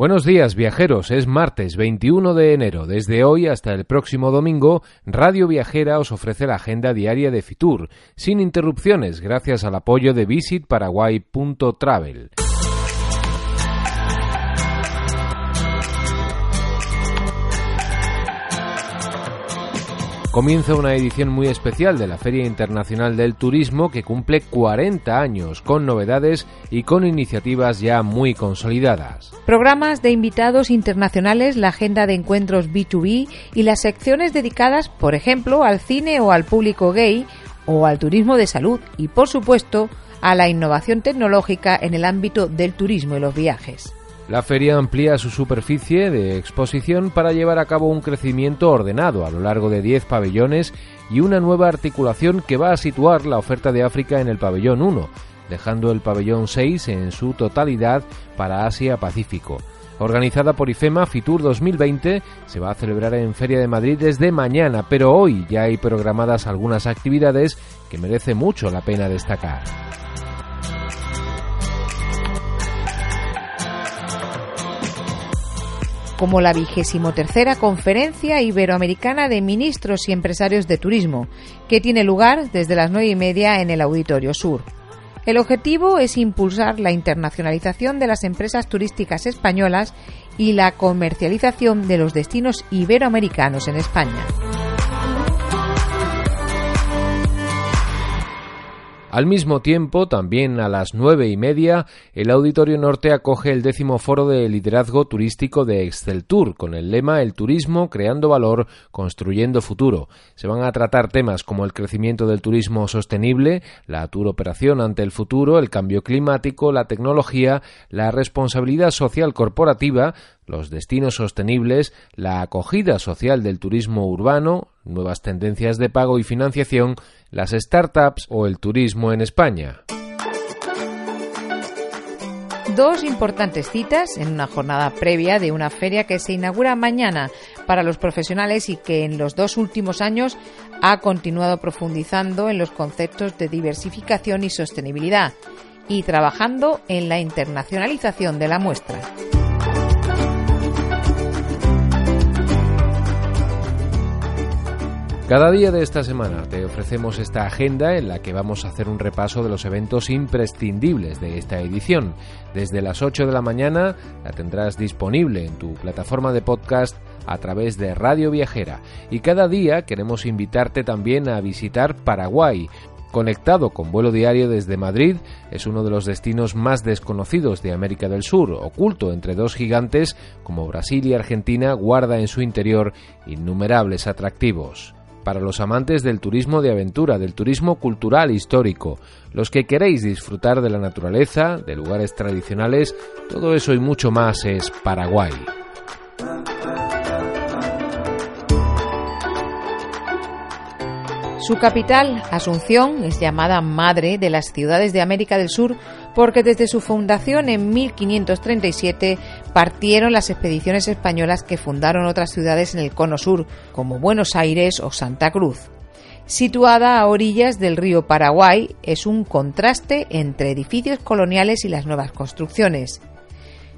Buenos días viajeros, es martes 21 de enero. Desde hoy hasta el próximo domingo, Radio Viajera os ofrece la agenda diaria de Fitur, sin interrupciones, gracias al apoyo de visitparaguay.travel. Comienza una edición muy especial de la Feria Internacional del Turismo que cumple 40 años, con novedades y con iniciativas ya muy consolidadas. Programas de invitados internacionales, la agenda de encuentros B2B y las secciones dedicadas, por ejemplo, al cine o al público gay o al turismo de salud y, por supuesto, a la innovación tecnológica en el ámbito del turismo y los viajes. La feria amplía su superficie de exposición para llevar a cabo un crecimiento ordenado a lo largo de 10 pabellones y una nueva articulación que va a situar la oferta de África en el pabellón 1, dejando el pabellón 6 en su totalidad para Asia-Pacífico. Organizada por IFEMA, FITUR 2020 se va a celebrar en Feria de Madrid desde mañana, pero hoy ya hay programadas algunas actividades que merece mucho la pena destacar. Como la vigésimo tercera Conferencia Iberoamericana de Ministros y Empresarios de Turismo, que tiene lugar desde las nueve y media en el Auditorio Sur. El objetivo es impulsar la internacionalización de las empresas turísticas españolas y la comercialización de los destinos iberoamericanos en España. Al mismo tiempo, también a las nueve y media, el Auditorio Norte acoge el décimo foro de liderazgo turístico de Excel Tour, con el lema El turismo creando valor, construyendo futuro. Se van a tratar temas como el crecimiento del turismo sostenible, la tour operación ante el futuro, el cambio climático, la tecnología, la responsabilidad social corporativa, los destinos sostenibles, la acogida social del turismo urbano, nuevas tendencias de pago y financiación, las startups o el turismo en España. Dos importantes citas en una jornada previa de una feria que se inaugura mañana para los profesionales y que en los dos últimos años ha continuado profundizando en los conceptos de diversificación y sostenibilidad y trabajando en la internacionalización de la muestra. Cada día de esta semana te ofrecemos esta agenda en la que vamos a hacer un repaso de los eventos imprescindibles de esta edición. Desde las 8 de la mañana la tendrás disponible en tu plataforma de podcast a través de Radio Viajera. Y cada día queremos invitarte también a visitar Paraguay, Conectado con vuelo diario desde Madrid, es uno de los destinos más desconocidos de América del Sur, oculto entre dos gigantes como Brasil y Argentina, guarda en su interior innumerables atractivos para los amantes del turismo de aventura, del turismo cultural histórico, los que queréis disfrutar de la naturaleza, de lugares tradicionales, todo eso y mucho más es Paraguay. Su capital, Asunción, es llamada madre de las ciudades de América del Sur porque desde su fundación en 1537 partieron las expediciones españolas que fundaron otras ciudades en el cono sur, como Buenos Aires o Santa Cruz. Situada a orillas del río Paraguay, es un contraste entre edificios coloniales y las nuevas construcciones.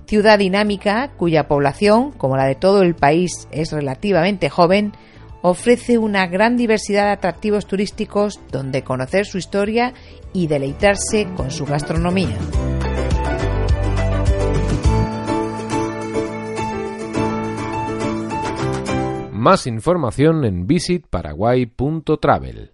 Ciudad dinámica, cuya población, como la de todo el país, es relativamente joven, ofrece una gran diversidad de atractivos turísticos donde conocer su historia y deleitarse con su gastronomía. Más información en visitparaguay.travel.